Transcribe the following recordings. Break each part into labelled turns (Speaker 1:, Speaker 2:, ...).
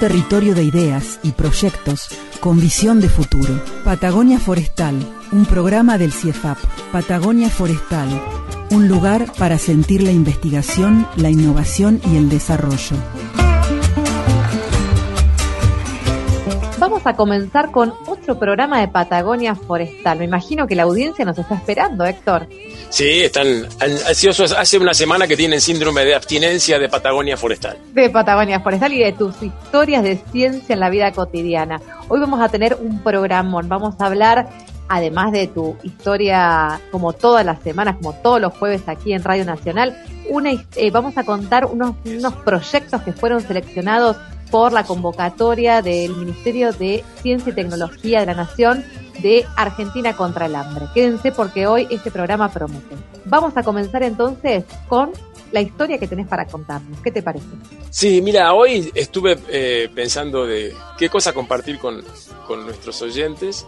Speaker 1: territorio de ideas y proyectos con visión de futuro. Patagonia Forestal, un programa del CIEFAP. Patagonia Forestal, un lugar para sentir la investigación, la innovación y el desarrollo.
Speaker 2: Vamos a comenzar con otro programa de Patagonia Forestal. Me imagino que la audiencia nos está esperando, Héctor.
Speaker 3: Sí, están ansiosos. Hace una semana que tienen síndrome de abstinencia de Patagonia Forestal.
Speaker 2: De Patagonia Forestal y de tus historias de ciencia en la vida cotidiana. Hoy vamos a tener un programón. Vamos a hablar, además de tu historia, como todas las semanas, como todos los jueves aquí en Radio Nacional, una, eh, vamos a contar unos, unos proyectos que fueron seleccionados por la convocatoria del Ministerio de Ciencia y Tecnología de la Nación de Argentina contra el Hambre. Quédense porque hoy este programa promete. Vamos a comenzar entonces con la historia que tenés para contarnos. ¿Qué te parece?
Speaker 3: Sí, mira, hoy estuve eh, pensando de qué cosa compartir con, con nuestros oyentes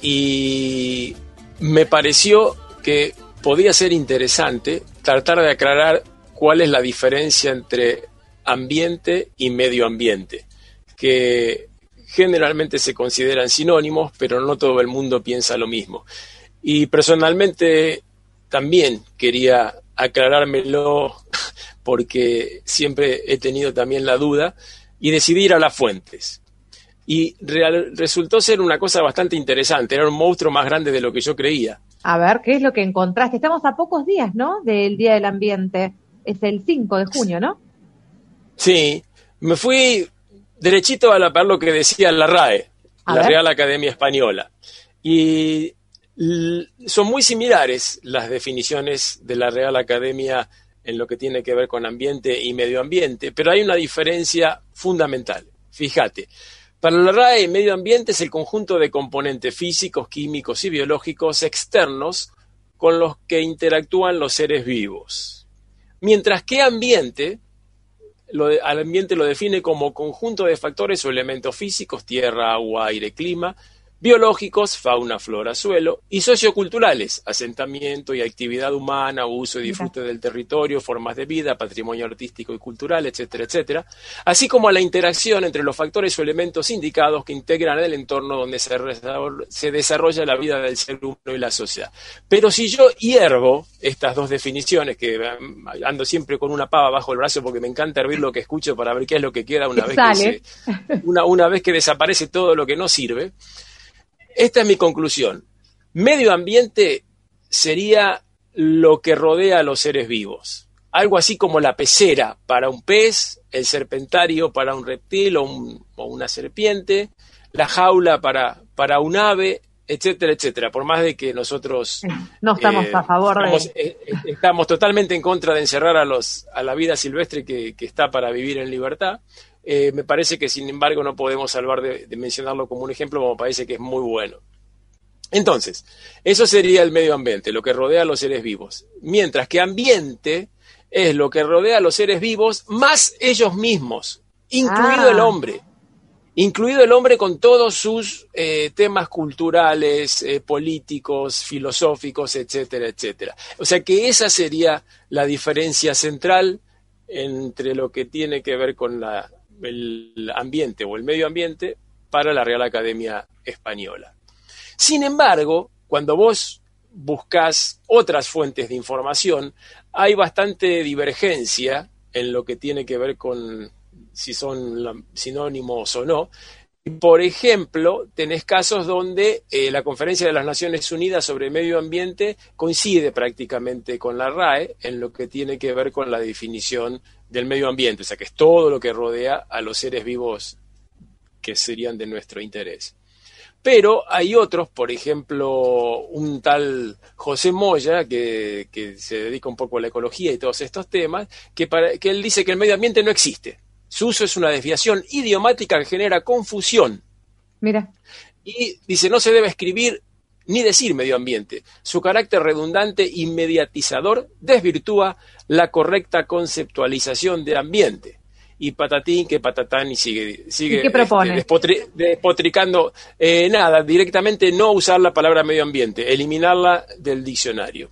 Speaker 3: y me pareció que podía ser interesante tratar de aclarar cuál es la diferencia entre ambiente y medio ambiente, que generalmente se consideran sinónimos, pero no todo el mundo piensa lo mismo. Y personalmente también quería aclarármelo porque siempre he tenido también la duda y decidí ir a las fuentes. Y real- resultó ser una cosa bastante interesante, era un monstruo más grande de lo que yo creía.
Speaker 2: A ver, ¿qué es lo que encontraste? Estamos a pocos días, ¿no? Del Día del Ambiente. Es el 5 de junio, ¿no?
Speaker 3: Sí, me fui derechito a la par lo que decía la RAE,
Speaker 2: A
Speaker 3: la
Speaker 2: ver.
Speaker 3: Real Academia Española. Y son muy similares las definiciones de la Real Academia en lo que tiene que ver con ambiente y medio ambiente, pero hay una diferencia fundamental. Fíjate, para la RAE, medio ambiente es el conjunto de componentes físicos, químicos y biológicos externos con los que interactúan los seres vivos. Mientras que ambiente lo de- al ambiente lo define como conjunto de factores o elementos físicos, tierra, agua, aire, clima, biológicos, fauna, flora, suelo, y socioculturales, asentamiento y actividad humana, uso y disfrute del territorio, formas de vida, patrimonio artístico y cultural, etcétera, etcétera, así como a la interacción entre los factores o elementos indicados que integran el entorno donde se, desarrolla la vida del ser humano y la sociedad. Pero si yo hiervo estas dos definiciones, que eh, ando siempre con una pava bajo el brazo porque me encanta hervir lo que escucho para ver qué es lo que queda una
Speaker 2: ¿Qué
Speaker 3: vez que se- una, una vez que desaparece todo lo que no sirve. Esta es mi conclusión. Medio ambiente sería lo que rodea a los seres vivos. Algo así como la pecera para un pez, el serpentario para un reptil o, un- o una serpiente, la jaula para, para un ave, etcétera, etcétera. Por más de que nosotros
Speaker 2: No estamos
Speaker 3: eh,
Speaker 2: a favor
Speaker 3: estamos,
Speaker 2: de...
Speaker 3: eh, eh, estamos totalmente en contra de encerrar a, los, a la vida silvestre que, que está para vivir en libertad. Eh, me parece que, sin embargo, no podemos salvar de, de mencionarlo como un ejemplo, como parece que es muy bueno. Entonces, eso sería el medio ambiente, lo que rodea a los seres vivos. Mientras que ambiente es lo que rodea a los seres vivos más ellos mismos, incluido
Speaker 2: Ah.
Speaker 3: el hombre incluido el hombre con todos sus eh, temas culturales, eh, políticos, filosóficos, etcétera, etcétera. O sea que esa sería la diferencia central entre lo que tiene que ver con la- el ambiente o el medio ambiente para la Real Academia Española. Sin embargo, cuando vos buscas otras fuentes de información, hay bastante divergencia en lo que tiene que ver con si son sinónimos o no. Por ejemplo, tenés casos donde eh, la Conferencia de las Naciones Unidas sobre Medio Ambiente coincide prácticamente con la RAE en lo que tiene que ver con la definición del medio ambiente, o sea que es todo lo que rodea a los seres vivos que serían de nuestro interés. Pero hay otros, por ejemplo, un tal José Moya, que, que se dedica un poco a la ecología y todos estos temas, que, para, que él dice que el medio ambiente no existe. Su uso es una desviación idiomática que genera confusión.
Speaker 2: Mira.
Speaker 3: Y dice, no se debe escribir ni decir medio ambiente. Su carácter redundante y mediatizador desvirtúa la correcta conceptualización de ambiente. Y patatín, que patatán, y sigue, sigue
Speaker 2: ¿Y qué propone?
Speaker 3: este, despotri- despotricando. Eh, nada, directamente no usar la palabra medio ambiente, eliminarla del diccionario.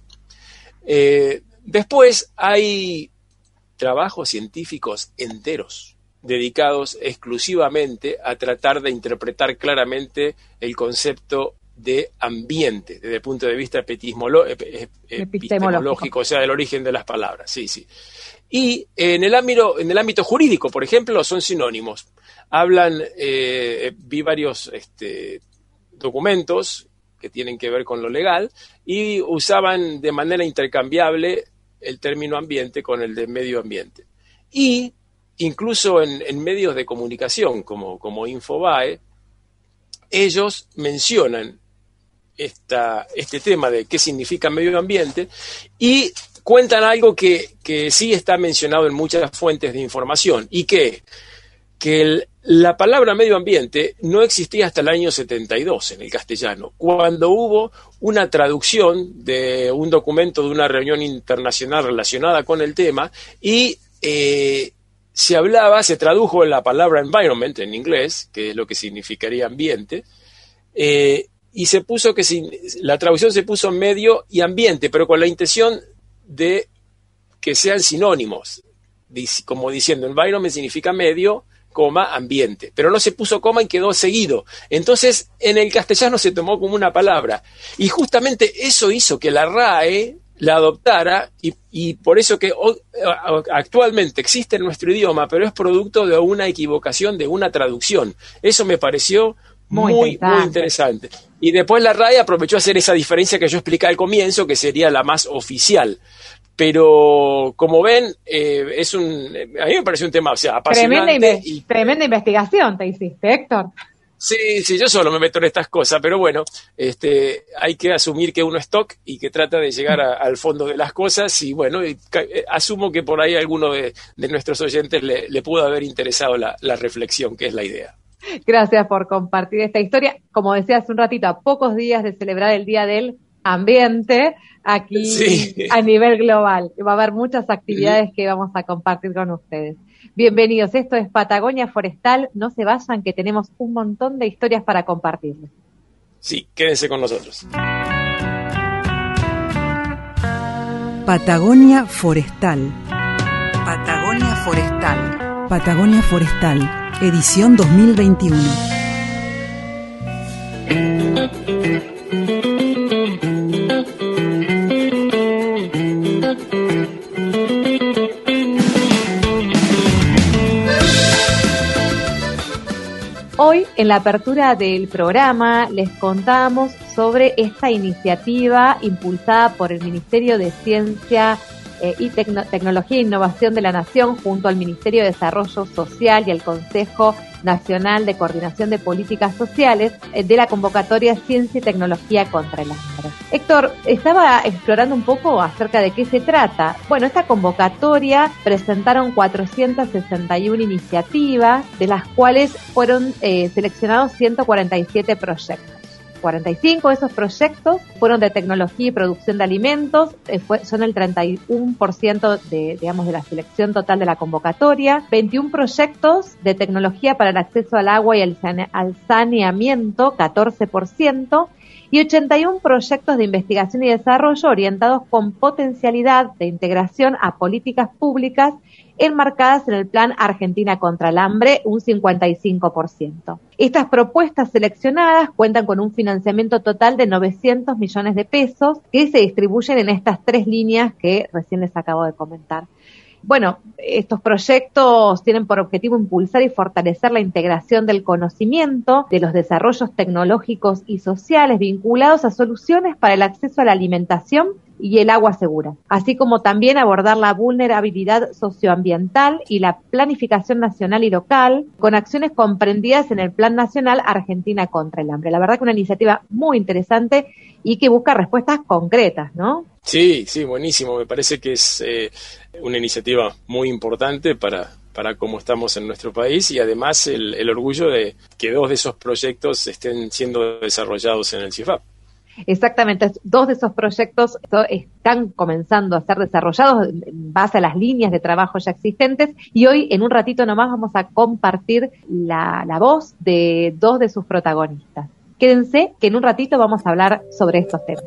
Speaker 3: Eh, después hay trabajos científicos enteros dedicados exclusivamente a tratar de interpretar claramente el concepto de ambiente desde el punto de vista ep- epistemológico, o sea, del origen de las palabras. Sí, sí. Y en el ámbito, en el ámbito jurídico, por ejemplo, son sinónimos. Hablan, eh, vi varios este, documentos que tienen que ver con lo legal y usaban de manera intercambiable el término ambiente con el de medio ambiente. Y incluso en, en medios de comunicación como, como Infobae, ellos mencionan este tema de qué significa medio ambiente y cuentan algo que, que sí está mencionado en muchas fuentes de información y que, que la palabra medio ambiente no existía hasta el año 72 en el castellano, cuando hubo una traducción de un documento de una reunión internacional relacionada con el tema y eh, se hablaba, se tradujo la palabra environment en inglés, que es lo que significaría ambiente, eh, y se puso que sin- la traducción se puso medio y ambiente, pero con la intención de que sean sinónimos, como diciendo environment significa medio, coma, ambiente, pero no se puso coma y quedó seguido. Entonces, en el castellano se tomó como una palabra. Y justamente eso hizo que la RAE la adoptara y, por eso que actualmente existe en nuestro idioma, pero es producto de una equivocación, de una traducción. Eso me pareció
Speaker 2: Muy
Speaker 3: muy, muy
Speaker 2: interesante.
Speaker 3: Y después la RAE aprovechó a hacer esa diferencia que yo expliqué al comienzo, que sería la más oficial. Pero como ven, eh, es un, a mí me parece un tema o sea,
Speaker 2: Tremenda,
Speaker 3: apasionante. y,
Speaker 2: tremenda investigación te hiciste, Héctor.
Speaker 3: sí, sí, yo solo me meto en estas cosas, pero bueno, este, hay que asumir que uno es TOC y que trata de llegar a- al fondo de las cosas y bueno, eh, asumo que por ahí a alguno de, de nuestros oyentes le, le pudo haber interesado la, la reflexión, que es la idea.
Speaker 2: Gracias por compartir esta historia. Como decía hace un ratito, a pocos días de celebrar el Día del Ambiente aquí
Speaker 3: Sí.
Speaker 2: a nivel global. Va a haber muchas actividades que vamos a compartir con ustedes. Bienvenidos, esto es Patagonia Forestal. No se vayan, que tenemos un montón de historias para compartirles.
Speaker 3: Sí, quédense con nosotros.
Speaker 1: Patagonia Forestal. Patagonia Forestal. Patagonia Forestal, edición 2021.
Speaker 2: Hoy, en la apertura del programa, les contamos sobre esta iniciativa impulsada por el Ministerio de Ciencia eh, y Tecno- Tecnología e Innovación de la Nación junto al Ministerio de Desarrollo Social y al Consejo Nacional de Coordinación de Políticas Sociales eh, de la convocatoria Ciencia y Tecnología contra el Hambre. Héctor, estaba explorando un poco acerca de qué se trata. Bueno, esta convocatoria presentaron 461 iniciativas, de las cuales fueron eh, seleccionados 147 proyectos. 45 de esos proyectos fueron de tecnología y producción de alimentos, eh, fue- son el 31% de, digamos, de la selección total de la convocatoria, 21 proyectos de tecnología para el acceso al agua y al, sane- al saneamiento, 14%, y 81 proyectos de investigación y desarrollo orientados con potencialidad de integración a políticas públicas enmarcadas en el Plan Argentina contra el Hambre, un 55%. Estas propuestas seleccionadas cuentan con un financiamiento total de 900 millones de pesos que se distribuyen en estas tres líneas que recién les acabo de comentar. Bueno, estos proyectos tienen por objetivo impulsar y fortalecer la integración del conocimiento, de los desarrollos tecnológicos y sociales vinculados a soluciones para el acceso a la alimentación y el agua segura, así como también abordar la vulnerabilidad socioambiental y la planificación nacional y local con acciones comprendidas en el Plan Nacional Argentina contra el Hambre. La verdad que una iniciativa muy interesante y que busca respuestas concretas, ¿no?
Speaker 3: Sí, sí, buenísimo. Me parece que es eh, una iniciativa muy importante para para cómo estamos en nuestro país y además el, el orgullo de que dos de esos proyectos estén siendo desarrollados en el CIFAP.
Speaker 4: Exactamente, dos de esos proyectos están comenzando a ser desarrollados en base a las líneas de trabajo ya existentes y hoy en un ratito nomás vamos a compartir la, la voz de dos de sus protagonistas. Quédense que en un ratito vamos a hablar sobre estos temas.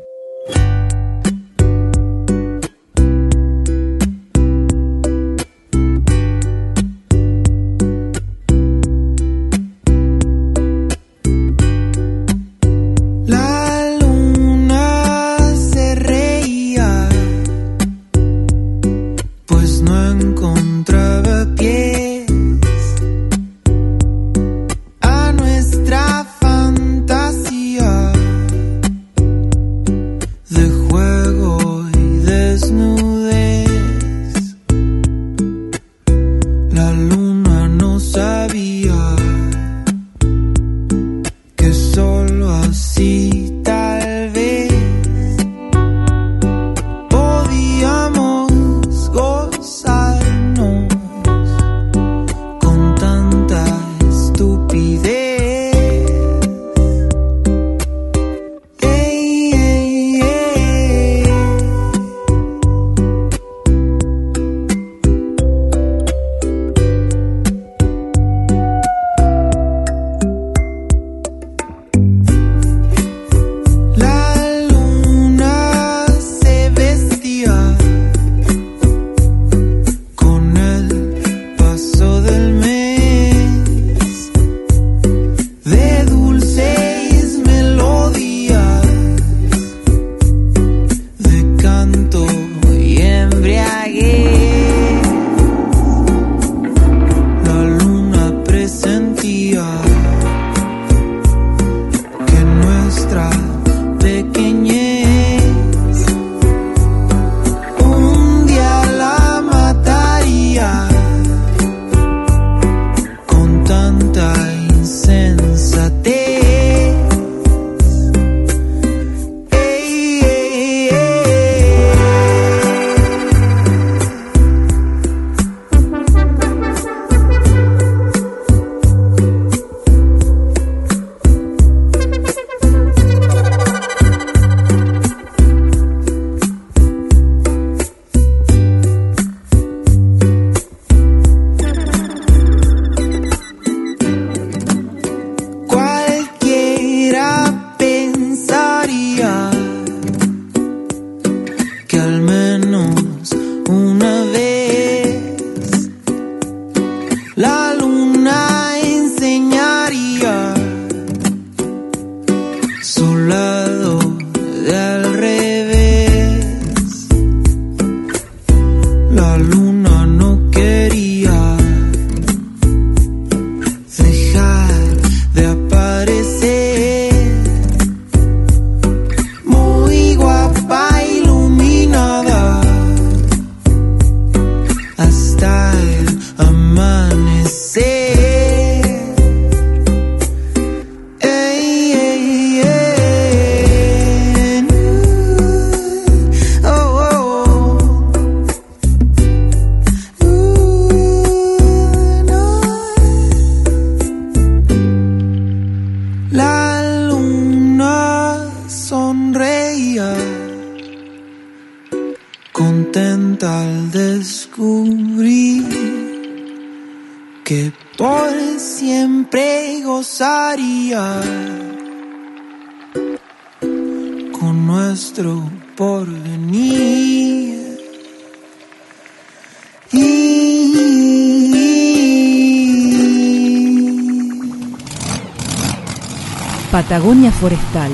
Speaker 1: Patagonia Forestal.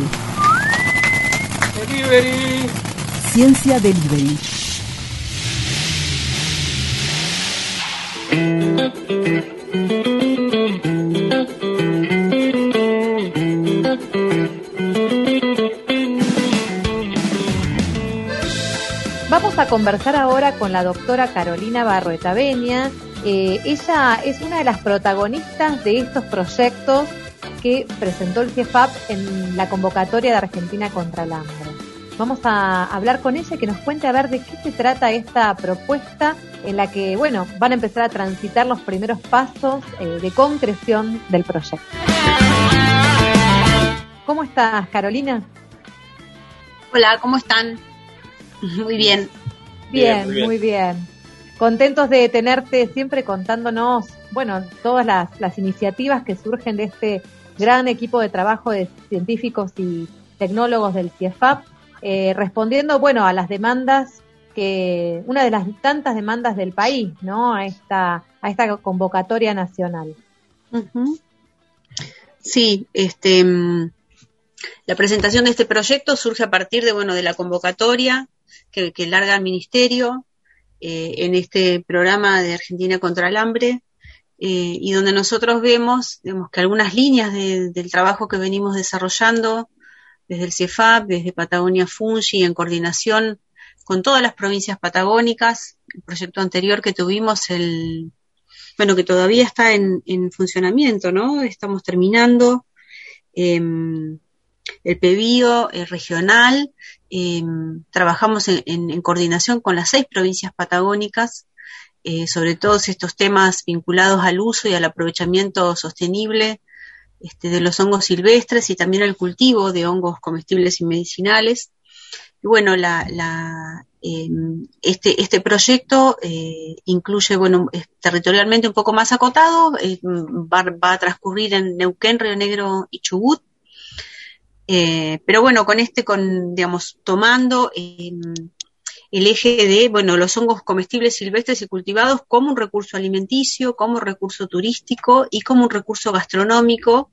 Speaker 1: Delivery. Ciencia Delivery.
Speaker 4: Vamos a conversar ahora con la doctora Carolina Barroeta Beña. Eh, ella es una de las protagonistas de estos proyectos que presentó el CIEFAP en la convocatoria de Argentina contra el hambre.
Speaker 2: Vamos a hablar con ella que nos cuente a ver de qué se trata esta propuesta en la que, bueno, van a empezar a transitar los primeros pasos eh, de concreción del proyecto. ¿Cómo estás, Carolina?
Speaker 5: Hola, ¿cómo están? Muy bien.
Speaker 2: Bien, bien muy, bien. muy bien. Contentos de tenerte siempre contándonos, bueno, todas las, las iniciativas que surgen de este gran equipo de trabajo de científicos y tecnólogos del CIEFAP eh, respondiendo, bueno, a las demandas que, una de las tantas demandas del país, ¿no? A esta, a esta convocatoria nacional.
Speaker 5: Sí, este, mm, la presentación de este proyecto surge a partir de, bueno, de la convocatoria que, larga el Ministerio eh, en este programa de Argentina contra el Hambre, eh, y donde nosotros vemos, vemos que algunas líneas del trabajo que venimos desarrollando desde el CIEFAP, desde Patagonia Fungi, en coordinación con todas las provincias patagónicas. El proyecto anterior que tuvimos, el, bueno, que todavía está en, funcionamiento, ¿no? Estamos terminando. Em, el PEBIO regional, em, trabajamos en, coordinación con las seis provincias patagónicas eh, sobre todos estos temas vinculados al uso y al aprovechamiento sostenible este, de los hongos silvestres y también al cultivo de hongos comestibles y medicinales. Y bueno, la, la, em, este, este proyecto eh, incluye, bueno, territorialmente un poco más acotado, eh, va, va, a transcurrir en Neuquén, Río Negro y Chubut. Eh, pero bueno, con este, con, digamos, tomando el eje de, bueno, los hongos comestibles silvestres y cultivados como un recurso alimenticio, como recurso turístico y como un recurso gastronómico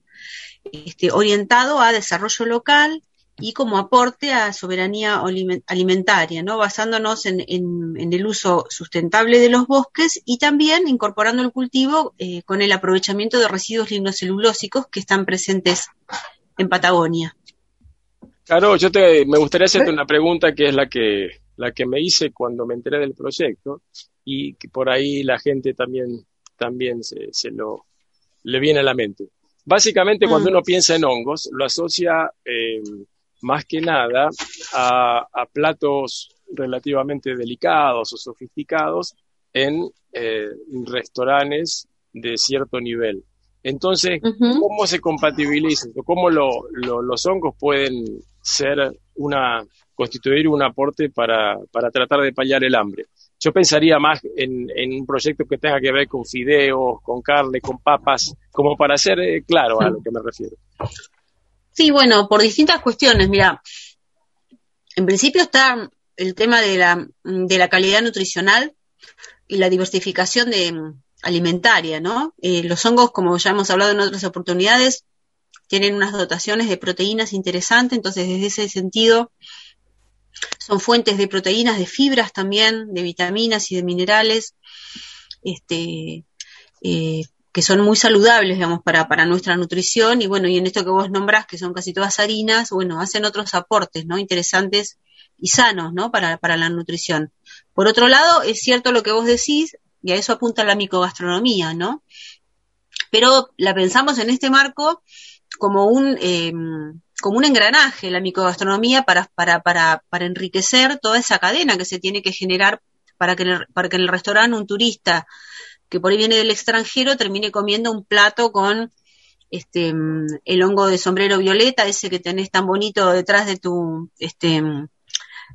Speaker 5: este, orientado a desarrollo local y como aporte a soberanía alimentaria, ¿no? basándonos en, el uso sustentable de los bosques y también incorporando el cultivo eh, con el aprovechamiento de residuos lignocelulósicos que están presentes en Patagonia.
Speaker 3: Claro, yo te, me gustaría hacerte una pregunta que es la que la que me hice cuando me enteré del proyecto y que por ahí la gente también, también se, se lo le viene a la mente. Básicamente cuando mm. uno piensa en hongos, lo asocia eh, más que nada a, platos relativamente delicados o sofisticados en eh, restaurantes de cierto nivel. Entonces, ¿cómo se compatibilizan? ¿Cómo los hongos pueden ser una, constituir un aporte para, para tratar de paliar el hambre? Yo pensaría más en, un proyecto que tenga que ver con fideos, con carne, con papas, como para ser eh, claro a lo que me refiero.
Speaker 5: Sí, bueno, por distintas cuestiones. Mira, en principio está el tema de la, de la calidad nutricional y la diversificación de, alimentaria, ¿no? Eh, los hongos, como ya hemos hablado en otras oportunidades, tienen unas dotaciones de proteínas interesantes, entonces desde ese sentido son fuentes de proteínas, de fibras también, de vitaminas y de minerales, este, eh, que son muy saludables, digamos, para, para nuestra nutrición. Y bueno, y en esto que vos nombrás, que son casi todas harinas, bueno, hacen otros aportes, ¿no? Interesantes y sanos, ¿no? Para, para la nutrición. Por otro lado, es cierto lo que vos decís, y a eso apunta la micogastronomía, ¿no? Pero la pensamos en este marco como un, eh, como un engranaje, la micogastronomía, para, para, para, para enriquecer toda esa cadena que se tiene que generar para que, en el, para que en el restaurante un turista que por ahí viene del extranjero termine comiendo un plato con este el hongo de sombrero violeta, ese que tenés tan bonito detrás de tu este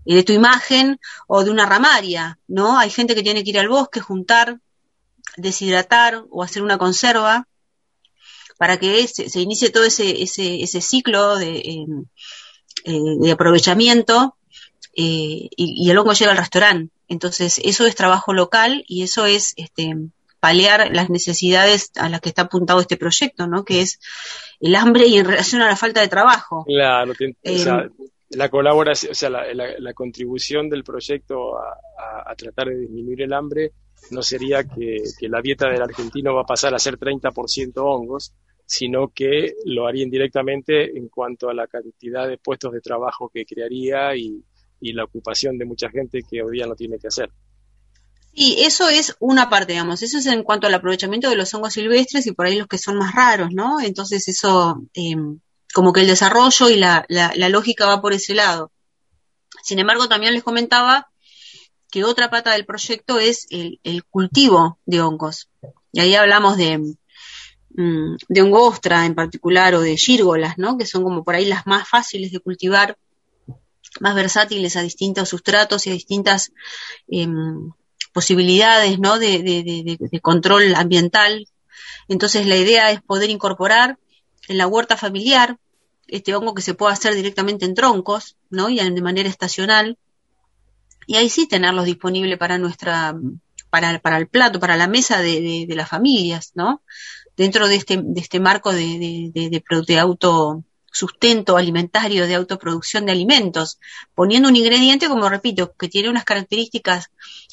Speaker 5: de tu imagen o de una ramaria, ¿no? Hay gente que tiene que ir al bosque, juntar, deshidratar o hacer una conserva para que se, inicie todo ese, ese, ese ciclo de, em, eh, de aprovechamiento eh, y, el hongo llega al restaurante. Entonces, eso es trabajo local y eso es este, paliar las necesidades a las que está apuntado este proyecto, ¿no? Que es el hambre y en relación a la falta de trabajo.
Speaker 3: Claro, em, la colaboración, o sea, la, la, contribución del proyecto a, a, tratar de disminuir el hambre no sería que, que, la dieta del argentino va a pasar a ser 30% hongos, sino que lo haría indirectamente en cuanto a la cantidad de puestos de trabajo que crearía y, la ocupación de mucha gente que hoy día no tiene que hacer.
Speaker 5: Sí, eso es una parte, digamos, eso es en cuanto al aprovechamiento de los hongos silvestres y por ahí los que son más raros, ¿no? Entonces eso, eh, como que el desarrollo y la, lógica va por ese lado. Sin embargo, también les comentaba que otra pata del proyecto es el, cultivo de hongos. Y ahí hablamos de, mm, de hongostra en particular o de gírgolas, ¿no? Que son como por ahí las más fáciles de cultivar, más versátiles a distintos sustratos y a distintas em, posibilidades, ¿no? De- de- de- de control ambiental. Entonces la idea es poder incorporar en la huerta familiar este hongo que se puede hacer directamente en troncos, ¿no? Y de manera estacional. Y ahí sí tenerlos disponibles para nuestra, para, para el plato, para la mesa de, de- de las familias, ¿no? Dentro de este, de este marco de, de, de autosustento alimentario, de autoproducción de alimentos, poniendo un ingrediente, como repito, que tiene unas características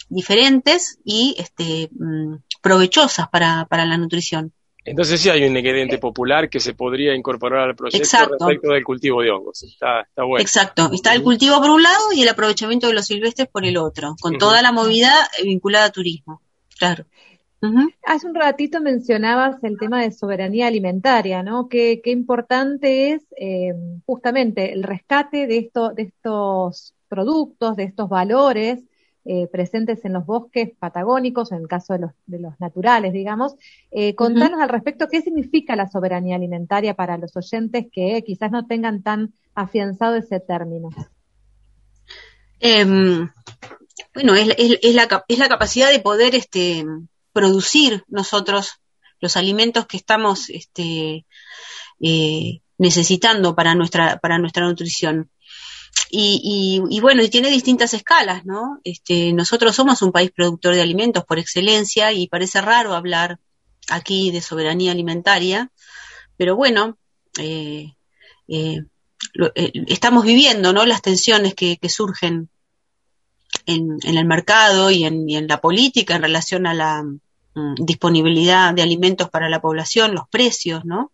Speaker 5: diferentes y este, mm, provechosas para, para la nutrición.
Speaker 3: Entonces sí hay un ingrediente popular que se podría incorporar al proyecto
Speaker 5: Exacto.
Speaker 3: respecto del cultivo de hongos. Está, está bueno.
Speaker 5: Exacto. Está el cultivo por un lado y el aprovechamiento de los silvestres por el otro, con toda la movida eh, vinculada a turismo. Claro.
Speaker 2: Hace un ratito mencionabas el tema de soberanía alimentaria, ¿no? Qué, qué importante es eh, justamente el rescate de, esto, de estos productos, de estos valores eh, presentes en los bosques patagónicos, en el caso de los, de los naturales, digamos. Eh, contanos al respecto qué significa la soberanía alimentaria para los oyentes que quizás no tengan tan afianzado ese término.
Speaker 5: Em, bueno, es, es- es la, es la capacidad de poder este, producir nosotros los alimentos que estamos este, eh, necesitando para nuestra, para nuestra nutrición. Y, y- bueno, y tiene distintas escalas, ¿no? Este, nosotros somos un país productor de alimentos por excelencia y parece raro hablar aquí de soberanía alimentaria, pero bueno, eh, eh, lo- eh, estamos viviendo, ¿no? Las tensiones que, que surgen en, en el mercado y en, y en la política en relación a la mm, disponibilidad de alimentos para la población, los precios, ¿no?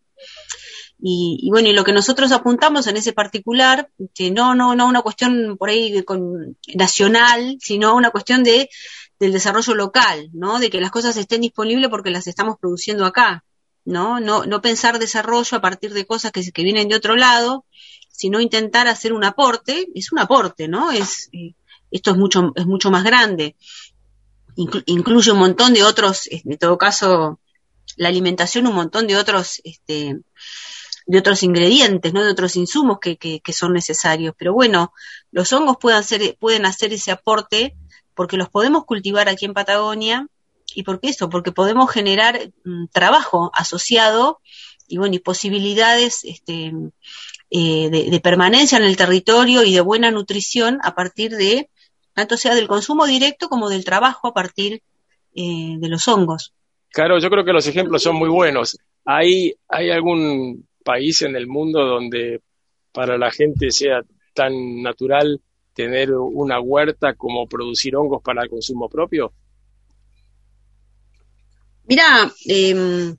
Speaker 5: Y, y bueno, y lo que nosotros apuntamos en ese particular, que no, no, no una cuestión por ahí con- nacional, sino una cuestión de del desarrollo local, ¿no? De que las cosas estén disponibles porque las estamos produciendo acá, ¿no? No, no pensar desarrollo a partir de cosas que, que vienen de otro lado, sino intentar hacer un aporte, es un aporte, ¿no? Es, eh, esto es mucho, es mucho más grande. Inclu- incluye un montón de otros, eh, en todo caso, la alimentación, un montón de otros, este, de otros ingredientes, ¿no? De otros insumos que, que, son necesarios. Pero bueno, los hongos pueden hacer, pueden hacer ese aporte porque los podemos cultivar aquí en Patagonia y porque eso, porque podemos generar mm, trabajo asociado y bueno, y posibilidades este, eh, de, de permanencia en el territorio y de buena nutrición a partir de, tanto sea del consumo directo como del trabajo a partir eh, de los hongos.
Speaker 3: Claro, yo creo que los ejemplos son muy buenos. ¿Hay, ¿Hay algún país en el mundo donde para la gente sea tan natural tener una huerta como producir hongos para el consumo propio?
Speaker 5: Mira, eh,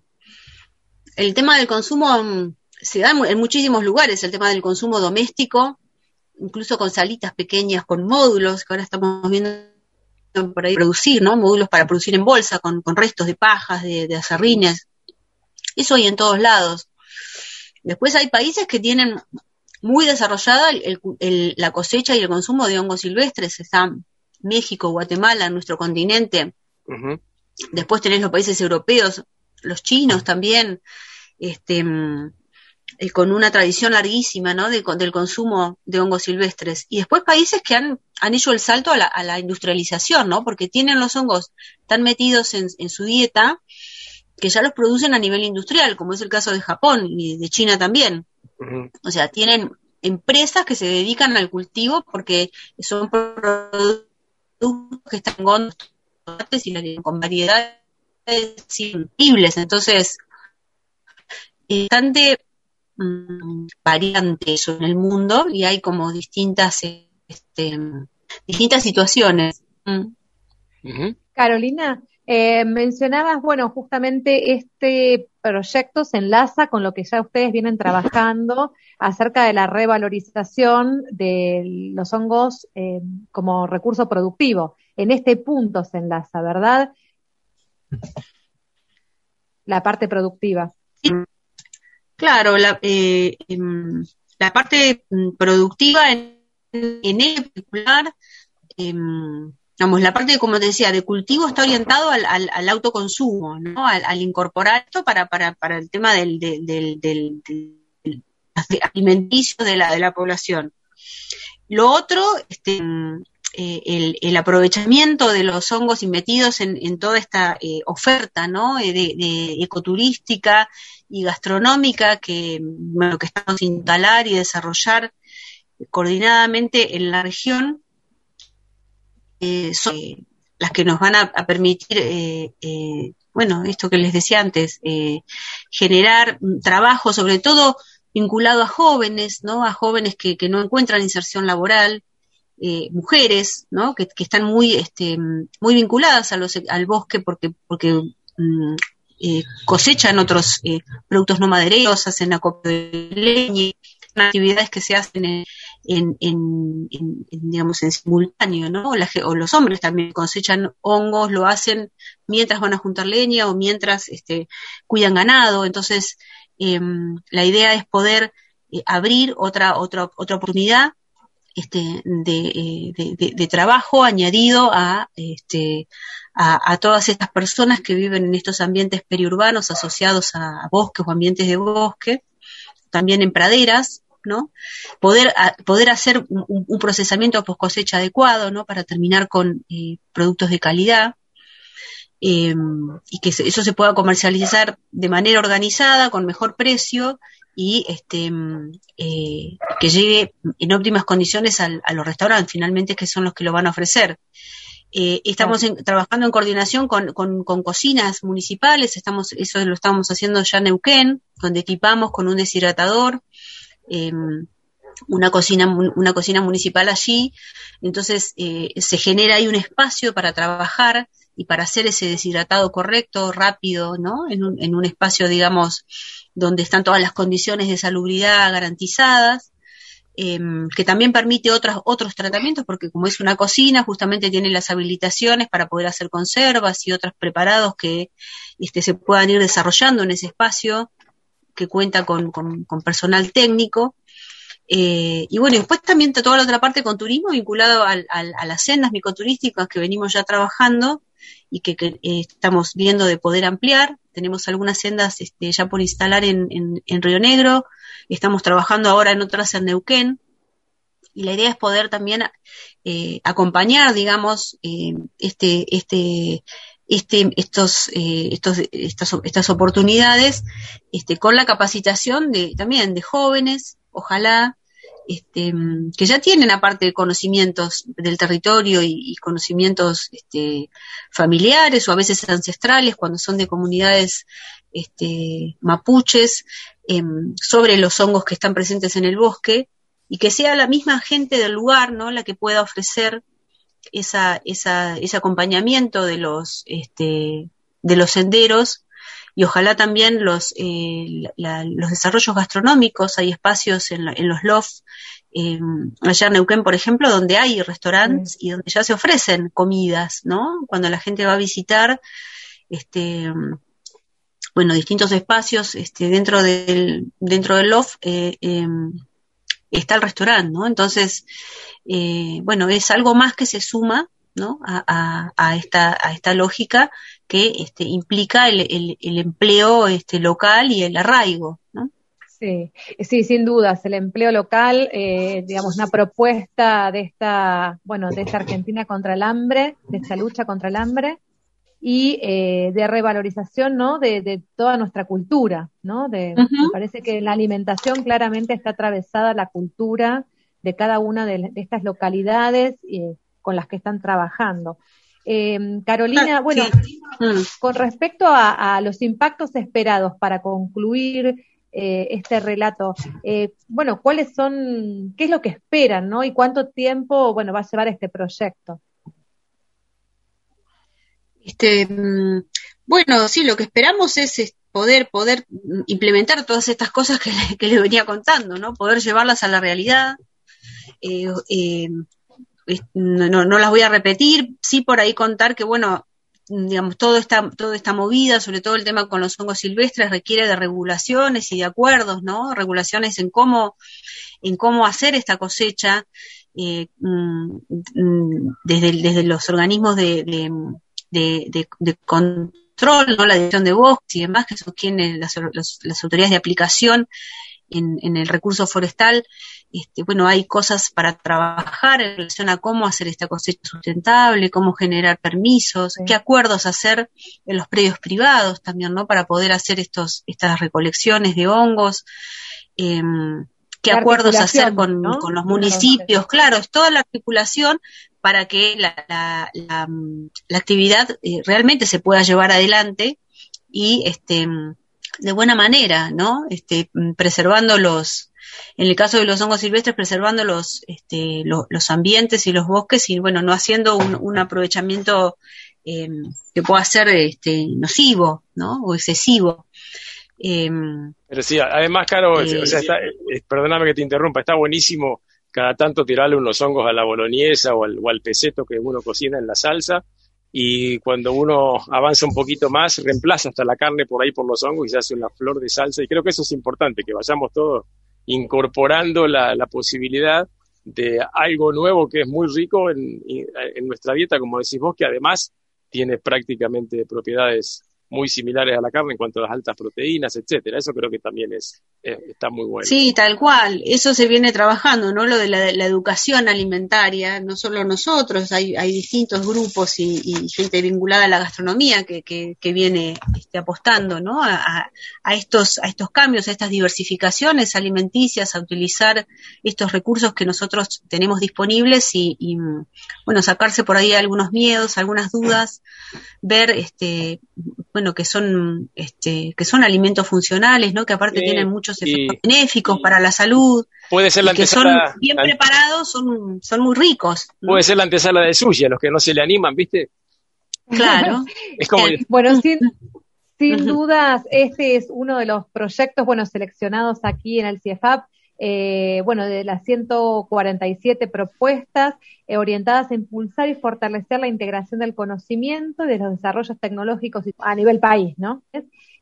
Speaker 5: el tema del consumo mm, se da en mu- en muchísimos lugares, el tema del consumo doméstico, incluso con salitas pequeñas, con módulos, que ahora estamos viendo por ahí producir, ¿no? Módulos para producir en bolsa, con, restos de pajas, de, de acerrines. Eso hay en todos lados. Después hay países que tienen muy desarrollada el- el- el- la cosecha y el consumo de hongos silvestres. Están México, Guatemala, nuestro continente. Después tenés los países europeos, los chinos también, este, mm, eh, con una tradición larguísima ¿no? de- del consumo de hongos silvestres. Y después países que han, han hecho el salto a la, a la industrialización, ¿no? porque tienen los hongos tan metidos en, en su dieta que ya los producen a nivel industrial, como es el caso de Japón y de China también. O sea, tienen empresas que se dedican al cultivo porque son productos que están con y con variedades increíbles. Entonces, es bastante mm, variante eso en el mundo y hay como distintas, este, distintas situaciones. Mm.
Speaker 2: Carolina, eh, mencionabas, bueno, justamente este proyecto se enlaza con lo que ya ustedes vienen trabajando acerca de la revalorización de los hongos eh, como recurso productivo. En este punto se enlaza, ¿verdad? La parte productiva.
Speaker 5: Claro, la, eh, em, la parte mm, productiva en en el particular, em, la parte, como te decía, de cultivo está orientado al, al, al autoconsumo, ¿no? Al, incorporar esto para, para, para el tema del, del, del, alimenticio de la, de la población. Lo otro, este, eh, el, aprovechamiento de los hongos metidos en, en toda esta eh, oferta ¿no? Eh, de, de, ecoturística y gastronómica que, bueno, que estamos instalar y desarrollar coordinadamente en la región eh, son las que nos van a, permitir, eh, eh, bueno, esto que les decía antes, generar trabajo, sobre todo vinculado a jóvenes, ¿no? A jóvenes que, que no encuentran inserción laboral, eh, mujeres, ¿no? Que, están muy, este, muy vinculadas al bosque porque, porque mm, eh, cosechan otros eh, productos no madereros, hacen acopio de leña, actividades que se hacen en, en, en, digamos, en simultáneo, ¿no? O, la, o, los hombres también cosechan hongos, lo hacen mientras van a juntar leña o mientras este, cuidan ganado. Entonces, em, la idea es poder eh, abrir otra, otra, otra oportunidad este, de, de, trabajo añadido este, a, a, todas estas personas que viven en estos ambientes periurbanos asociados a, bosques o ambientes de bosque, también en praderas, ¿no? Poder, a, poder hacer un, un, procesamiento post cosecha adecuado, ¿no? Para terminar con eh, productos de calidad. Eh, y que eso se pueda comercializar de manera organizada, con mejor precio y este, eh, que llegue en óptimas condiciones al, a los restaurantes, finalmente, que son los que lo van a ofrecer. Eh, estamos en, trabajando en coordinación con, con, con, cocinas municipales, estamos, eso lo estamos haciendo ya en Neuquén, donde equipamos con un deshidratador, eh, una cocina, una cocina municipal allí, entonces eh, se genera ahí un espacio para trabajar y para hacer ese deshidratado correcto, rápido, ¿no? En un, en un espacio, digamos, donde están todas las condiciones de salubridad garantizadas, eh, que también permite otras, otros tratamientos, porque como es una cocina, justamente tiene las habilitaciones para poder hacer conservas y otros preparados que este, se puedan ir desarrollando en ese espacio, que cuenta con, con, personal técnico. Eh, y bueno, después también toda la otra parte con turismo vinculado al, a las sendas micoturísticas que venimos ya trabajando y que, eh, estamos viendo de poder ampliar. Tenemos algunas sendas este, ya por instalar en, en, en, Río Negro, estamos trabajando ahora en otras en Neuquén, y la idea es poder también eh, acompañar, digamos, este, este, este, estos, eh, estas, oportunidades este, con la capacitación de, también de jóvenes, ojalá, este, que ya tienen aparte conocimientos del territorio y, conocimientos este, familiares o a veces ancestrales cuando son de comunidades este, mapuches eh, sobre los hongos que están presentes en el bosque y que sea la misma gente del lugar ¿no? la que pueda ofrecer esa, esa, ese acompañamiento de los, este, de los senderos y ojalá también los, eh, la, los desarrollos gastronómicos, hay espacios en, la, en los lofts, eh, allá en Neuquén, por ejemplo, donde hay restaurantes y donde ya se ofrecen comidas, ¿no? Cuando la gente va a visitar, este, bueno, distintos espacios, este, dentro del, dentro del loft, eh, eh, está el restaurante, ¿no? Entonces, eh, bueno, es algo más que se suma, ¿no? A, esta, a esta lógica que este, implica el, el, el, empleo este, local y el arraigo, ¿no?
Speaker 2: Sí, sí, sin dudas, el empleo local, eh, digamos, una propuesta de esta, bueno, de esta Argentina contra el hambre, de esta lucha contra el hambre y eh, de revalorización, ¿no? De, de, toda nuestra cultura, ¿no? De, uh -huh. Me parece que la alimentación claramente está atravesada la cultura de cada una de, de estas localidades eh, con las que están trabajando. Eh, Carolina, bueno, sí. con respecto a, a, los impactos esperados para concluir eh, este relato, eh, bueno, ¿cuáles son, qué es lo que esperan, no? Y cuánto tiempo, bueno, va a llevar este proyecto.
Speaker 5: Este, bueno, sí, lo que esperamos es poder, poder implementar todas estas cosas que, le, que les venía contando, ¿no? Poder llevarlas a la realidad. Eh, eh, no, las voy a repetir, sí por ahí contar que, bueno, digamos, todo esta, toda esta movida, sobre todo el tema con los hongos silvestres, requiere de regulaciones y de acuerdos, ¿no? Regulaciones en cómo, en cómo hacer esta cosecha, eh, mm, mm, desde, desde los organismos de, de, de control, ¿no? la dirección de bosques y demás, que son quienes, las, los, las autoridades de aplicación en, en, el recurso forestal, este, bueno, hay cosas para trabajar en relación a cómo hacer esta cosecha sustentable, cómo generar permisos, sí. qué acuerdos hacer en los predios privados también, ¿no? Para poder hacer estos, estas recolecciones de hongos. Eh, qué acuerdos hacer con, ¿no? con los municipios, claro, es toda la articulación para que la, la, la, la actividad eh, realmente se pueda llevar adelante y este de buena manera, ¿no? Este, preservando los, en el caso de los hongos silvestres, preservando los, este, lo, los ambientes y los bosques y, bueno, no haciendo un, un aprovechamiento eh, que pueda ser este, nocivo, ¿no? O excesivo.
Speaker 3: Eh, Pero sí, además, Caro, eh, o sea, está, eh, perdóname que te interrumpa, está buenísimo cada tanto tirarle unos hongos a la boloñesa o al, o al peseto que uno cocina en la salsa y cuando uno avanza un poquito más, reemplaza hasta la carne por ahí por los hongos y se hace una flor de salsa. Y creo que eso es importante, que vayamos todos incorporando la, la posibilidad de algo nuevo que es muy rico en, en, nuestra dieta, como decís vos, que además tiene prácticamente propiedades muy similares a la carne en cuanto a las altas proteínas, etcétera. Eso creo que también es, eh, está muy bueno.
Speaker 5: Sí, tal cual. Eso se viene trabajando, ¿no? Lo de la, la educación alimentaria, no solo nosotros, hay, hay distintos grupos y, y, gente vinculada a la gastronomía que, que, que viene este, apostando, ¿no? A, a, estos, a estos cambios, a estas diversificaciones alimenticias, a utilizar estos recursos que nosotros tenemos disponibles y, y bueno, sacarse por ahí algunos miedos, algunas dudas, ver, este, bueno, que son, este, que son alimentos funcionales, ¿no? Que aparte sí, tienen muchos efectos y, benéficos y para la salud.
Speaker 3: Puede ser la antesala.
Speaker 5: Que son bien preparados, son, son muy ricos.
Speaker 3: ¿no? Puede ser la antesala de sushi, a los que no se le animan, ¿viste?
Speaker 5: Claro.
Speaker 2: es como. Bueno, sin, dudas, este es uno de los proyectos, bueno, seleccionados aquí en el CIEFAP eh, bueno, de las 147 propuestas eh, orientadas a impulsar y fortalecer la integración del conocimiento y de los desarrollos tecnológicos a nivel país, ¿no?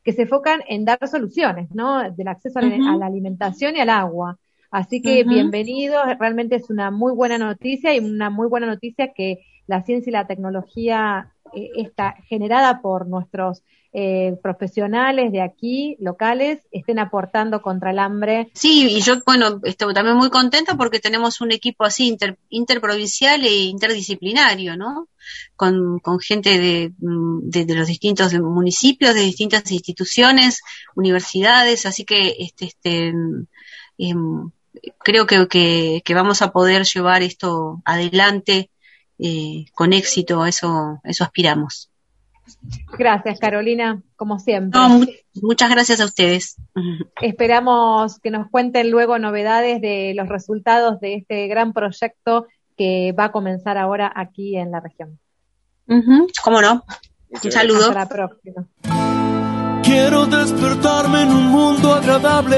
Speaker 2: Que se enfocan en dar soluciones, ¿no? Del acceso uh -huh. a, la alimentación y al agua. Así que uh -huh. bienvenidos, realmente es una muy buena noticia y una muy buena noticia que la ciencia y la tecnología eh, está generada por nuestros eh, profesionales de aquí, locales, estén aportando contra el hambre.
Speaker 5: Sí, y yo, bueno, estoy también muy contenta porque tenemos un equipo así inter, interprovincial e interdisciplinario, ¿no? Con, con gente de, de, de, los distintos municipios, de distintas instituciones, universidades, así que este, este eh, creo que, que, que, vamos a poder llevar esto adelante eh, con éxito, a eso, eso aspiramos.
Speaker 2: Gracias, Carolina, como siempre.
Speaker 5: No, muchas gracias a ustedes.
Speaker 2: Esperamos que nos cuenten luego novedades de los resultados de este gran proyecto que va a comenzar ahora aquí en la región.
Speaker 5: Uh -huh. ¿Cómo no? Un saludo.
Speaker 2: Hasta la próxima.
Speaker 6: Quiero despertarme en un mundo agradable.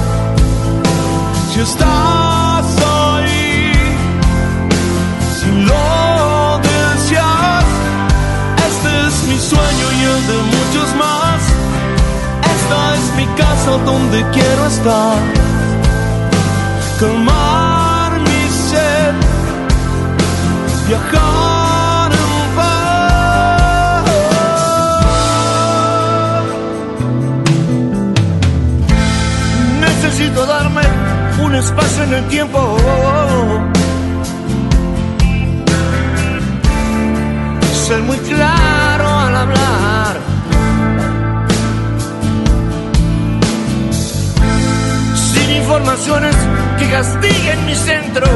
Speaker 6: Si estás ahí, si lo deseas es mi sueño y el de muchos más. Esta es mi casa donde quiero estar. Calmar mi sed, viajar espacio en el tiempo. Ser muy claro al hablar. Sin informaciones que castiguen mi centro.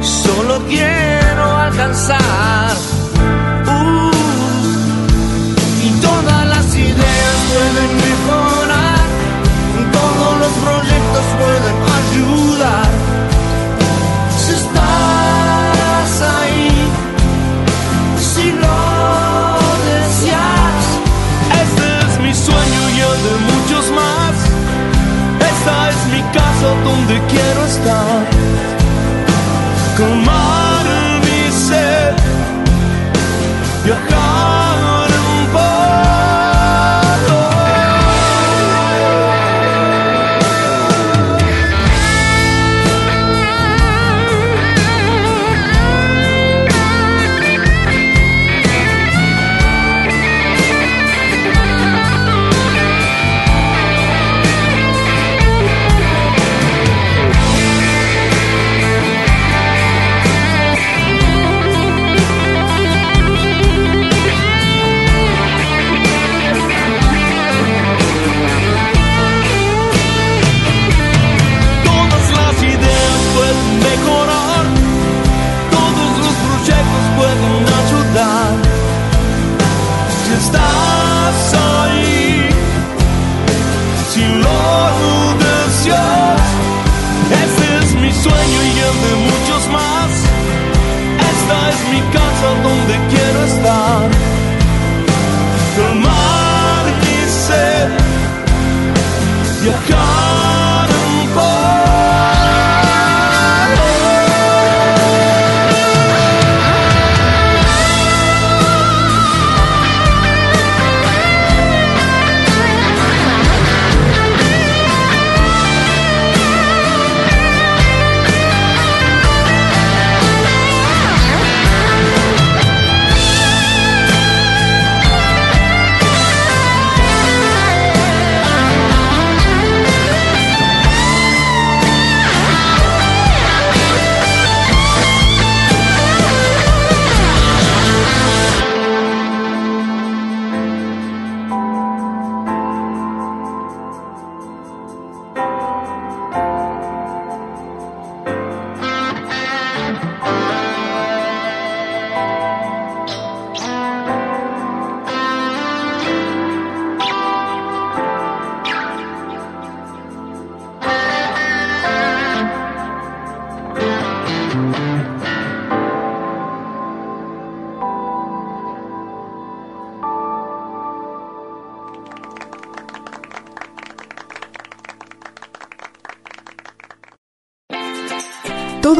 Speaker 6: Solo quiero alcanzar. Uh, y todas las ideas pueden
Speaker 7: pueden ayudar. Si estás ahí, si lo deseas, este es mi sueño y el de muchos más. Esta es mi casa donde quiero estar. Calmar mi ser, viajar.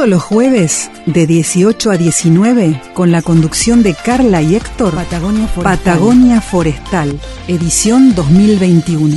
Speaker 1: Todos los jueves, de 18 a 19, con la conducción de Carla y Héctor, Patagonia Forestal, Patagonia Forestal edición 2021.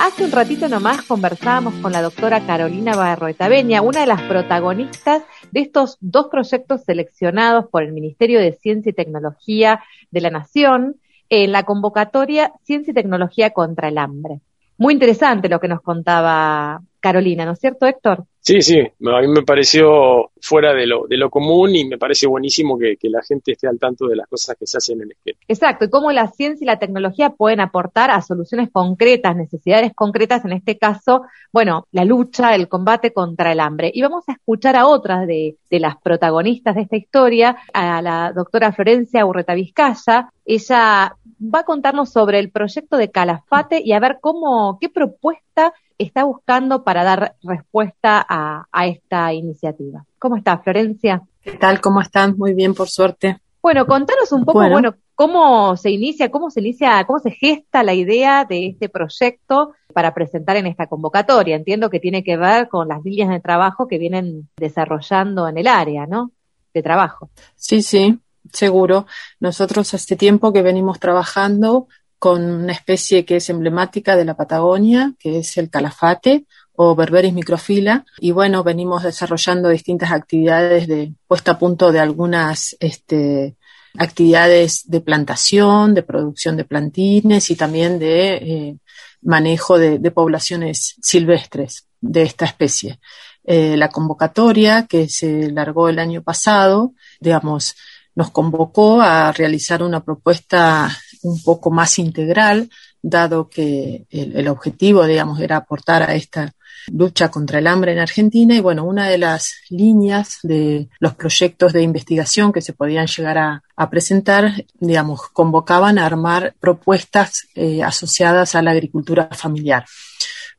Speaker 2: Hace un ratito nomás conversábamos con la doctora Carolina Barroetaveña, una de las protagonistas de estos dos proyectos seleccionados por el Ministerio de Ciencia y Tecnología de la Nación en la convocatoria Ciencia y Tecnología contra el Hambre. Muy interesante lo que nos contaba Carolina, ¿no es cierto, Héctor?
Speaker 3: Sí, sí, a mí me pareció fuera de lo, de lo común y me parece buenísimo que, que la gente esté al tanto de las cosas que se hacen en el esquema.
Speaker 2: Exacto, y cómo la ciencia y la tecnología pueden aportar a soluciones concretas, necesidades concretas, en este caso, bueno, la lucha, el combate contra el hambre. Y vamos a escuchar a otras de, de las protagonistas de esta historia, a la doctora Florencia Urreta Vizcaya. Ella va a contarnos sobre el proyecto de Calafate y a ver cómo, qué propuesta está buscando para dar respuesta a, a esta iniciativa. ¿Cómo está, Florencia?
Speaker 8: ¿Qué tal? ¿Cómo están? Muy bien, por suerte.
Speaker 2: Bueno, contanos un poco,
Speaker 8: Bueno.
Speaker 2: bueno. cómo se inicia, cómo se inicia, cómo se gesta la idea de este proyecto para presentar en esta convocatoria. Entiendo que tiene que ver con las líneas de trabajo que vienen desarrollando en el área, ¿no? De trabajo.
Speaker 8: Sí, sí, seguro. Nosotros hace tiempo que venimos trabajando con una especie que es emblemática de la Patagonia, que es el calafate o Berberis microfila. Y bueno, venimos desarrollando distintas actividades de puesta a punto de algunas este, actividades de plantación, de producción de plantines y también de eh, manejo de, poblaciones silvestres de esta especie. Eh, la convocatoria que se largó el año pasado, digamos, nos convocó a realizar una propuesta un poco más integral, dado que el, objetivo, digamos, era aportar a esta lucha contra el hambre en Argentina y bueno, una de las líneas de los proyectos de investigación que se podían llegar a, presentar, digamos, convocaban a armar propuestas eh, asociadas a la agricultura familiar.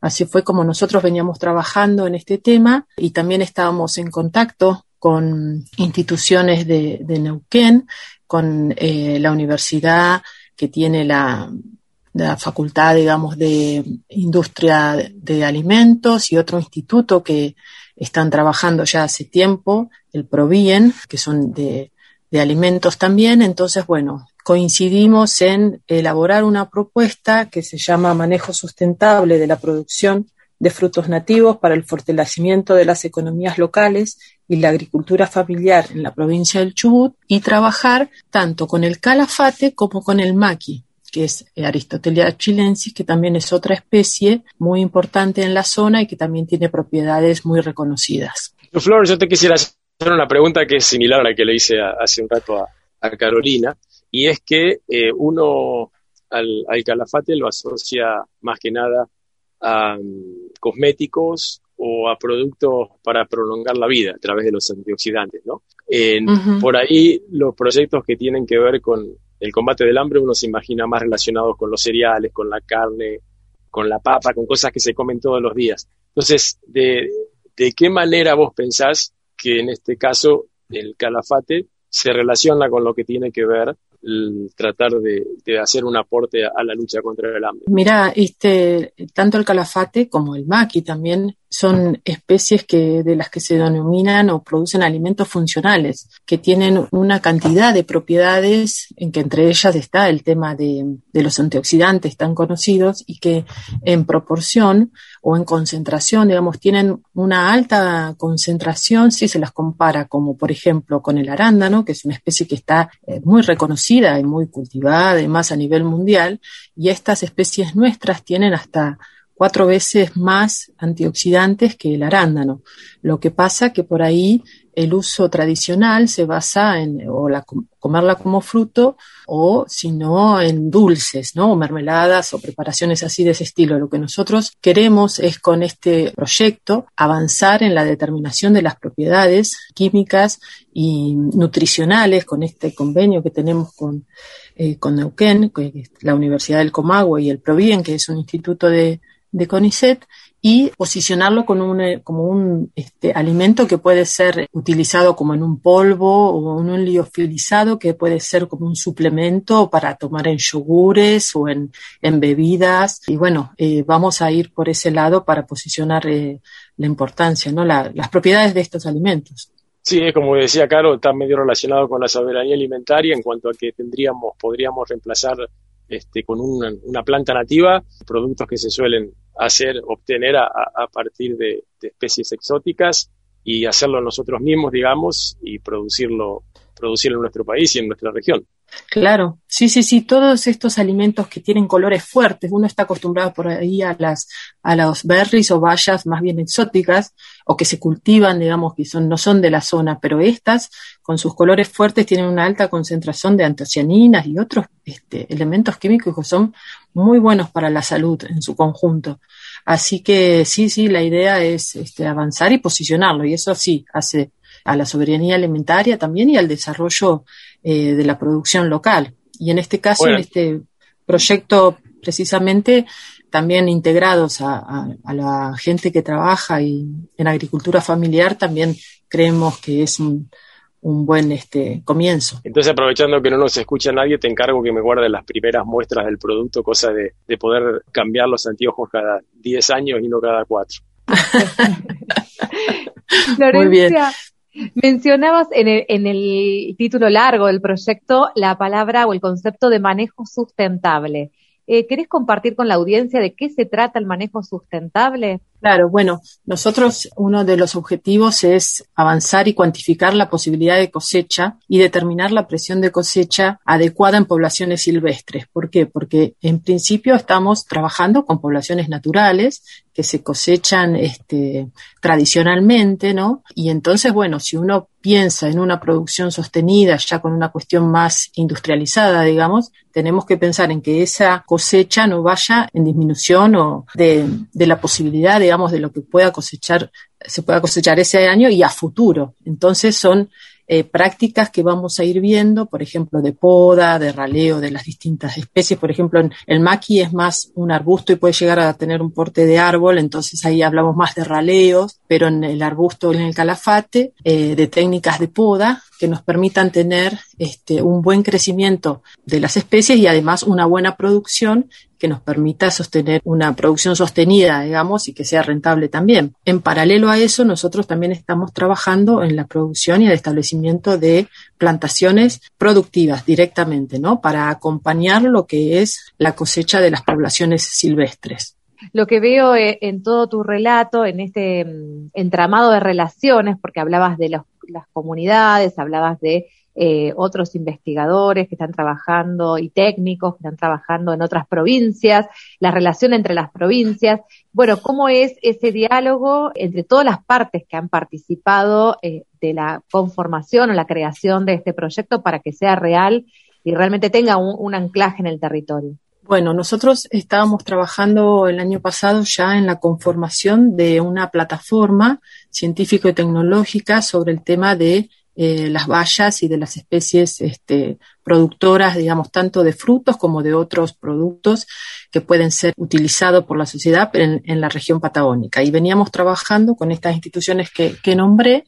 Speaker 8: Así fue como nosotros veníamos trabajando en este tema y también estábamos en contacto con instituciones de, de Neuquén, con eh, la universidad que tiene la, facultad, digamos, de industria de alimentos y otro instituto que están trabajando ya hace tiempo, el Provien, que son de, de alimentos también. Entonces, bueno, coincidimos en elaborar una propuesta que se llama Manejo Sustentable de la Producción de Frutos Nativos para el fortalecimiento de las economías locales y la agricultura familiar en la provincia del Chubut y trabajar tanto con el calafate como con el maqui, que es Aristotelia chilensis, que también es otra especie muy importante en la zona y que también tiene propiedades muy reconocidas.
Speaker 3: Flor, yo te quisiera hacer una pregunta que es similar a la que le hice hace un rato a, Carolina, y es que eh, uno al, calafate lo asocia más que nada a um, cosméticos o a productos para prolongar la vida a través de los antioxidantes, ¿no? Por ahí los proyectos que tienen que ver con el combate del hambre uno se imagina más relacionados con los cereales, con la carne, con la papa, con cosas que se comen todos los días. Entonces, ¿de, de qué manera vos pensás que en este caso el calafate se relaciona con lo que tiene que ver tratar de, hacer un aporte a, la lucha contra el hambre.
Speaker 8: Mira, este, tanto el calafate como el maqui también son especies que, de las que se denominan o producen alimentos funcionales, que tienen una cantidad de propiedades, en que entre ellas está el tema de, de los antioxidantes tan conocidos y que en proporción o en concentración, digamos, tienen una alta concentración si se las compara como, por ejemplo, con el arándano, que es una especie que está eh, muy reconocida y muy cultivada, además a nivel mundial, y estas especies nuestras tienen hasta cuatro veces más antioxidantes que el arándano. Lo que pasa que por ahí el uso tradicional se basa en o la, comerla como fruto o si no en dulces, ¿no? O mermeladas o preparaciones así de ese estilo. Lo que nosotros queremos es con este proyecto avanzar en la determinación de las propiedades químicas y nutricionales con este convenio que tenemos con, eh, con Neuquén, la Universidad del Comahue y el Provien, que es un instituto de de CONICET y posicionarlo eh, como un este, alimento que puede ser utilizado como en un polvo o en un liofilizado que puede ser como un suplemento para tomar en yogures o en, bebidas. Y bueno, eh, vamos a ir por ese lado para posicionar eh, la importancia, ¿no? las propiedades de estos alimentos.
Speaker 3: Sí, es como decía Caro, está medio relacionado con la soberanía alimentaria en cuanto a que tendríamos, podríamos reemplazar este, con una, planta nativa, productos que se suelen hacer, obtener a, partir de, especies exóticas y hacerlo nosotros mismos, digamos, y producirlo, producirlo en nuestro país y en nuestra región.
Speaker 8: Claro, sí, sí, sí, todos estos alimentos que tienen colores fuertes, uno está acostumbrado por ahí a las, a los berries o bayas más bien exóticas o que se cultivan, digamos, que son, no son de la zona, pero estas, con sus colores fuertes, tienen una alta concentración de antocianinas y otros este, elementos químicos que son muy buenos para la salud en su conjunto. Así que sí, sí, la idea es este, avanzar y posicionarlo, y eso sí hace a la soberanía alimentaria también y al desarrollo eh, de la producción local. Y en este caso, en este proyecto precisamente, también integrados a, la gente que trabaja y en agricultura familiar, también creemos que es un, buen este comienzo.
Speaker 3: Entonces, aprovechando que no nos escucha nadie, te encargo que me guardes las primeras muestras del producto, cosa de, de poder cambiar los anteojos cada 10 años y no cada 4.
Speaker 2: Muy bien. Mencionabas en el, en el título largo del proyecto la palabra o el concepto de manejo sustentable. Eh, ¿Querés compartir con la audiencia de qué se trata el manejo sustentable?
Speaker 8: Claro, bueno, nosotros uno de los objetivos es avanzar y cuantificar la posibilidad de cosecha y determinar la presión de cosecha adecuada en poblaciones silvestres. ¿Por qué? Porque en principio estamos trabajando con poblaciones naturales que se cosechan este, tradicionalmente, ¿no? Y entonces, bueno, si uno piensa en una producción sostenida, ya con una cuestión más industrializada, digamos, tenemos que pensar en que esa cosecha no vaya en disminución o de, de la posibilidad de digamos, de lo que pueda cosechar, se pueda cosechar ese año y a futuro. Entonces son eh, prácticas que vamos a ir viendo, por ejemplo, de poda, de raleo de las distintas especies. Por ejemplo, el maqui es más un arbusto y puede llegar a tener un porte de árbol, entonces ahí hablamos más de raleos, pero en el arbusto, en el calafate, eh, de técnicas de poda que nos permitan tener este, un buen crecimiento de las especies y además una buena producción que nos permita sostener una producción sostenida, digamos, y que sea rentable también. En paralelo a eso, nosotros también estamos trabajando en la producción y el establecimiento de plantaciones productivas directamente, ¿no? Para acompañar lo que es la cosecha de las poblaciones silvestres.
Speaker 2: Lo que veo eh, en todo tu relato, en este mm, entramado de relaciones, porque hablabas de las comunidades, hablabas de eh, otros investigadores que están trabajando y técnicos que están trabajando en otras provincias, la relación entre las provincias. Bueno, ¿cómo es ese diálogo entre todas las partes que han participado eh, de la conformación o la creación de este proyecto para que sea real y realmente tenga un anclaje en el territorio?
Speaker 8: Bueno, nosotros estábamos trabajando el año pasado ya en la conformación de una plataforma científico y tecnológica sobre el tema de eh, las bayas y de las especies este, productoras, digamos, tanto de frutos como de otros productos que pueden ser utilizados por la sociedad en, la región patagónica. Y veníamos trabajando con estas instituciones que, nombré,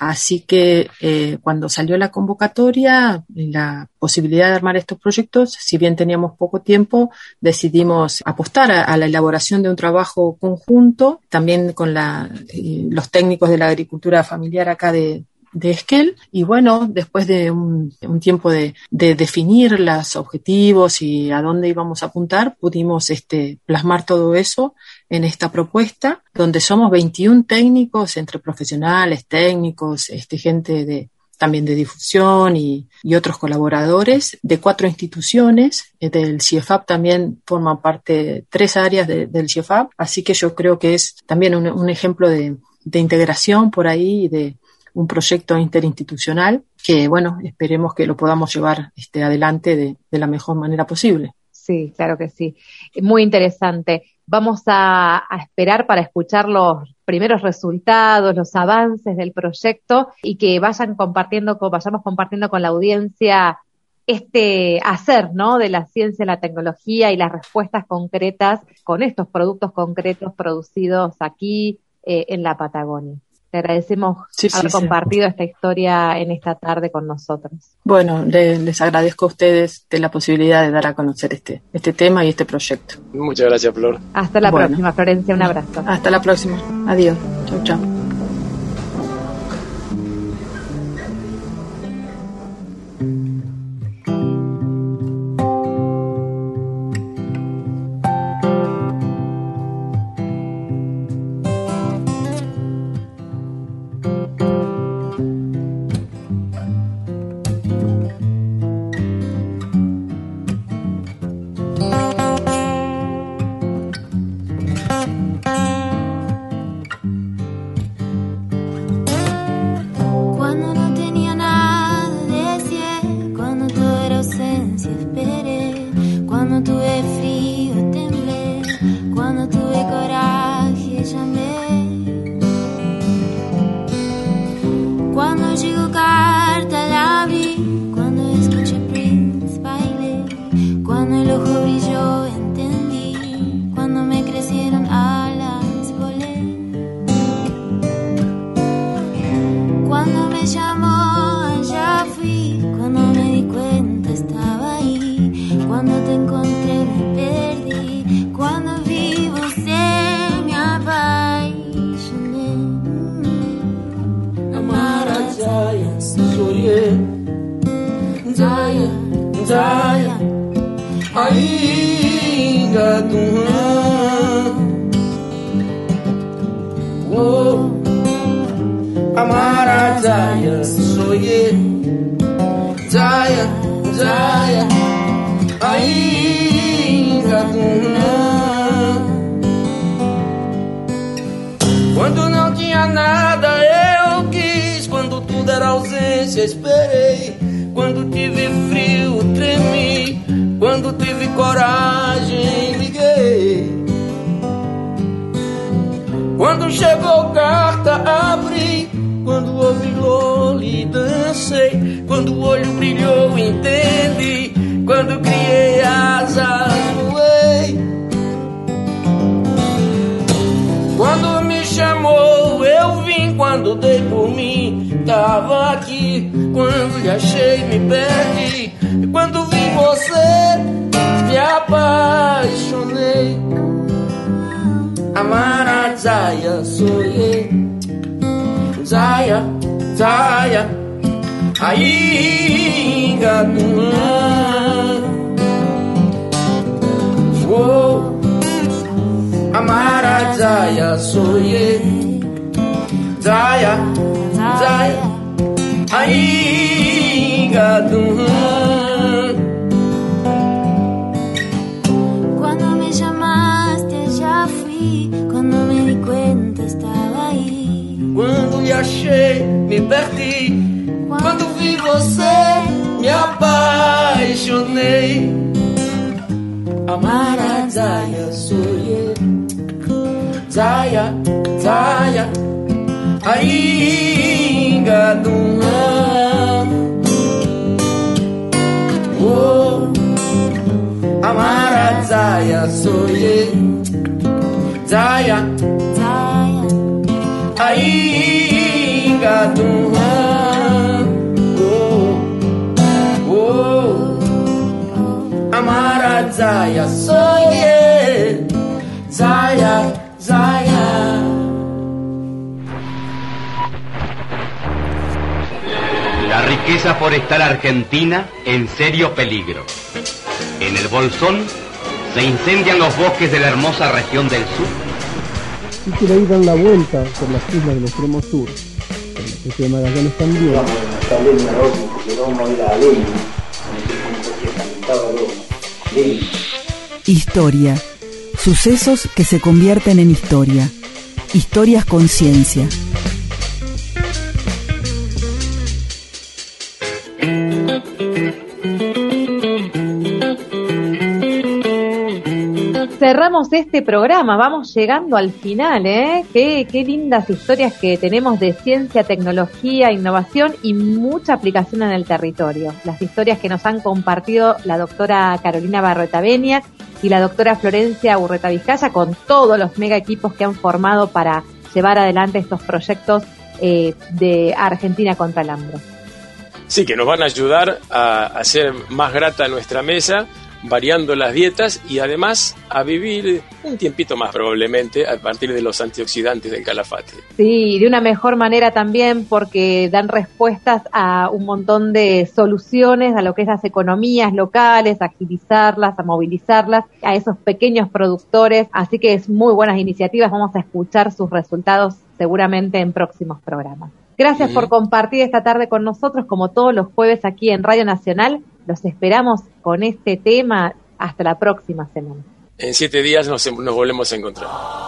Speaker 8: así que eh, cuando salió la convocatoria, la posibilidad de armar estos proyectos, si bien teníamos poco tiempo, decidimos apostar a, la elaboración de un trabajo conjunto, también con eh, los técnicos de la agricultura familiar acá de, de Esquel y bueno, después de un, tiempo de, definir los objetivos y a dónde íbamos a apuntar, pudimos este, plasmar todo eso en esta propuesta, donde somos 21 técnicos entre profesionales, técnicos, este, gente de, también de difusión y, otros colaboradores de cuatro instituciones. Eh, del CIEFAP también forman parte tres áreas del CIEFAP, así que yo creo que es también un, ejemplo de, de integración por ahí de, un proyecto interinstitucional que, bueno, esperemos que lo podamos llevar este, adelante de, la mejor manera posible.
Speaker 2: Sí, claro que sí. Muy interesante. Vamos a, esperar para escuchar los primeros resultados, los avances del proyecto y que vayan compartiendo, vayamos compartiendo con la audiencia este hacer, ¿no? De la ciencia, la tecnología y las respuestas concretas con estos productos concretos producidos aquí eh, en la Patagonia. Te agradecemos haber compartido esta historia en esta tarde con nosotros.
Speaker 8: Bueno, les agradezco a ustedes de la posibilidad de dar a conocer este, este tema y este proyecto.
Speaker 3: Muchas gracias, Flor.
Speaker 2: Hasta la próxima, Florencia. Un abrazo.
Speaker 8: Hasta la próxima. Adiós. Chau, chau.
Speaker 6: tive coragem, liguei. Quando chegou carta, abri. Quando ouvi loli, dancei. Quando o olho brilhou, entendi. Quando criei asas, voei. Quando me chamou, eu vim. Quando dei por mim, tava aqui. Quando lhe achei, me perdi. E quando vi você, me apaixonei. Amara Zaya, sonhei. Zaya, Zaya, ainda do Oh, Amara Zaya, sonhei. Zaya, Zaya, ainda do
Speaker 9: cuando me di cuenta estaba ahí.
Speaker 6: Quando lhe achei, me perdi. Quando vi você, me apaixonei. Amara Zaya, sonhei. Zaya, Zaya, ainda do Oh, Amara Zaya, sonhei. Zaya, ainda do oh, oh, Amara Zaya. Zaya, Zaya.
Speaker 10: La riqueza forestal argentina en serio peligro. En el Bolsón se incendian los bosques de la hermosa región del sur.
Speaker 11: Si quiere ir dar la vuelta por las islas del extremo sur, por la especie de Magallanes también,
Speaker 1: Historia. Sucesos que se convierten en historia. Historias con ciencia.
Speaker 2: Cerramos este programa, vamos llegando al final, ¿eh? Qué, qué lindas historias que tenemos de ciencia, tecnología, innovación y mucha aplicación en el territorio. Las historias que nos han compartido la doctora Carolina Barreta Benia y la doctora Florencia Urreta Vizcaya con todos los mega equipos que han formado para llevar adelante estos proyectos eh, de Argentina contra el hambre.
Speaker 3: Sí, que nos van a ayudar a hacer más grata nuestra mesa, variando las dietas y además a vivir un tiempito más probablemente a partir de los antioxidantes del calafate.
Speaker 2: Sí, de una mejor manera también porque dan respuestas a un montón de soluciones a lo que es las economías locales, a agilizarlas, a movilizarlas, a esos pequeños productores. Así que es muy buenas iniciativas, vamos a escuchar sus resultados seguramente en próximos programas. Gracias por compartir esta tarde con nosotros, como todos los jueves aquí en Radio Nacional. Los esperamos con este tema hasta la próxima semana.
Speaker 3: En siete días nos, nos volvemos a encontrar.